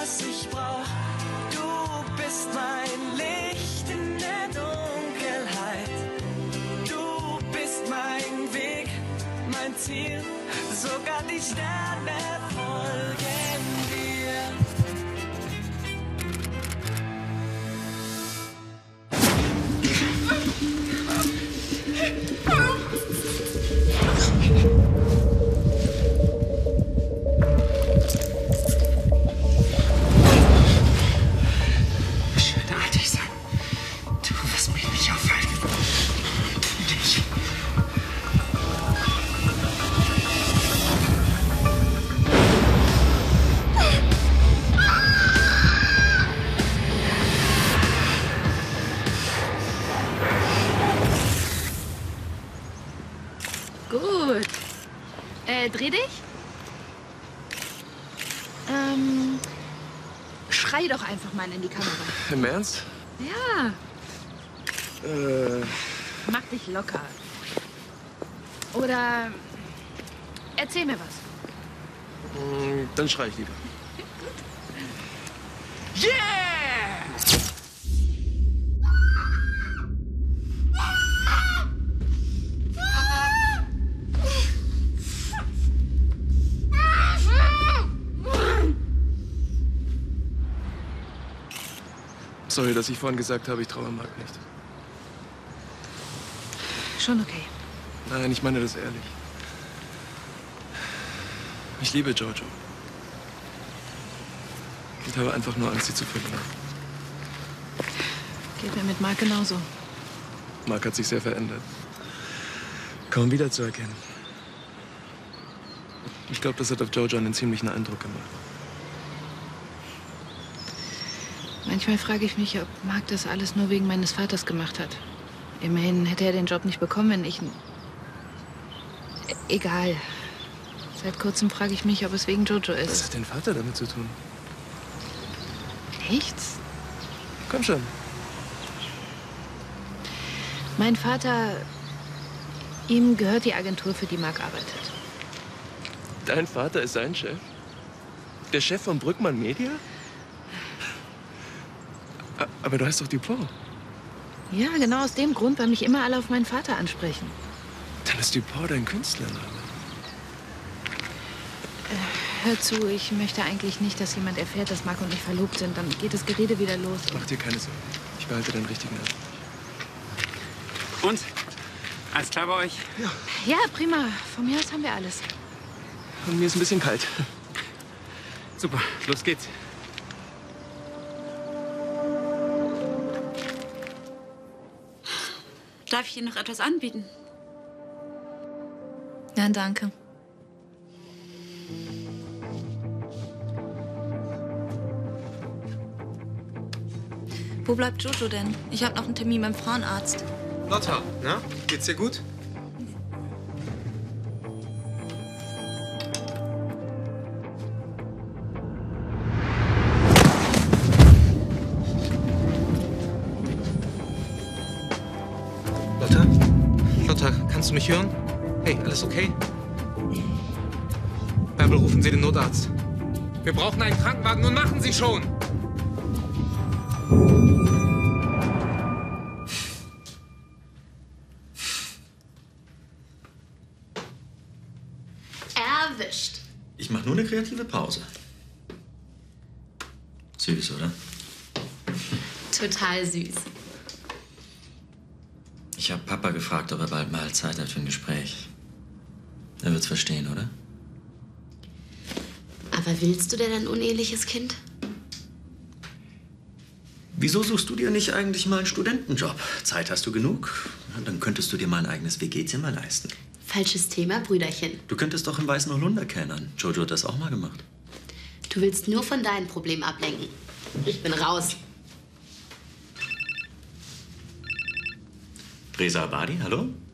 was ich brauch. Du bist mein Licht in der Dunkelheit. Du bist mein Weg, mein Ziel. Sogar die Sterne Dreh dich. Ähm, schrei doch einfach mal in die Kamera. Im Ernst? Ja, Äh, mach dich locker. Oder erzähl mir was. mh, dann schrei ich lieber. Sorry, dass ich vorhin gesagt habe, ich traue Mark nicht. Schon okay. Nein, ich meine das ehrlich. Ich liebe Jojo. Ich habe einfach nur Angst, sie zu verlieren. Geht mir mit Marc genauso. Mark hat sich sehr verändert. Kaum wiederzuerkennen. Ich glaube, das hat auf Jojo einen ziemlichen Eindruck gemacht. Manchmal frage ich mich, ob Marc das alles nur wegen meines Vaters gemacht hat. Immerhin hätte er den Job nicht bekommen, wenn ich... E- Egal. Seit kurzem frage ich mich, ob es wegen Jojo Was ist. hat dein Vater damit zu tun? Nichts. Komm schon. Mein Vater... Ihm gehört die Agentur, für die Marc arbeitet. Dein Vater ist sein Chef? Der Chef von Brückmann Media? Aber du heißt doch Dupont. Ja, genau aus dem Grund, weil mich immer alle auf meinen Vater ansprechen. Dann ist Dupont dein Künstlername. Hör zu, ich möchte eigentlich nicht, dass jemand erfährt, dass Marc und ich verlobt sind. Dann geht das Gerede wieder los. Mach dir keine Sorgen. Ich behalte deinen richtigen Namen. Und? Alles klar bei euch? Ja, prima. Von mir aus haben wir alles. Und mir ist ein bisschen kalt. Super, los geht's. Darf ich Ihnen noch etwas anbieten? Nein, danke. Wo bleibt Jojo denn? Ich habe noch einen Termin beim Frauenarzt. Lotta, na? Geht's dir gut? Kannst du mich hören? Hey, alles okay? Bärbel, rufen Sie den Notarzt. Wir brauchen einen Krankenwagen. Nun machen Sie schon! Erwischt. Ich mache nur eine kreative Pause. Süß, oder? Total süß. Ich habe Papa gefragt, ob er bald mal Zeit hat für ein Gespräch. Er wird's verstehen, oder? Aber willst du denn ein uneheliches Kind? Wieso suchst du dir nicht eigentlich mal einen Studentenjob? Zeit hast du genug? Dann könntest du dir mal ein eigenes WG-Zimmer leisten. Falsches Thema, Brüderchen. Du könntest doch im Weißen Holunder kellnern. Jojo hat das auch mal gemacht. Du willst nur von deinen Problemen ablenken. Ich bin raus. Reza Abadi, hallo?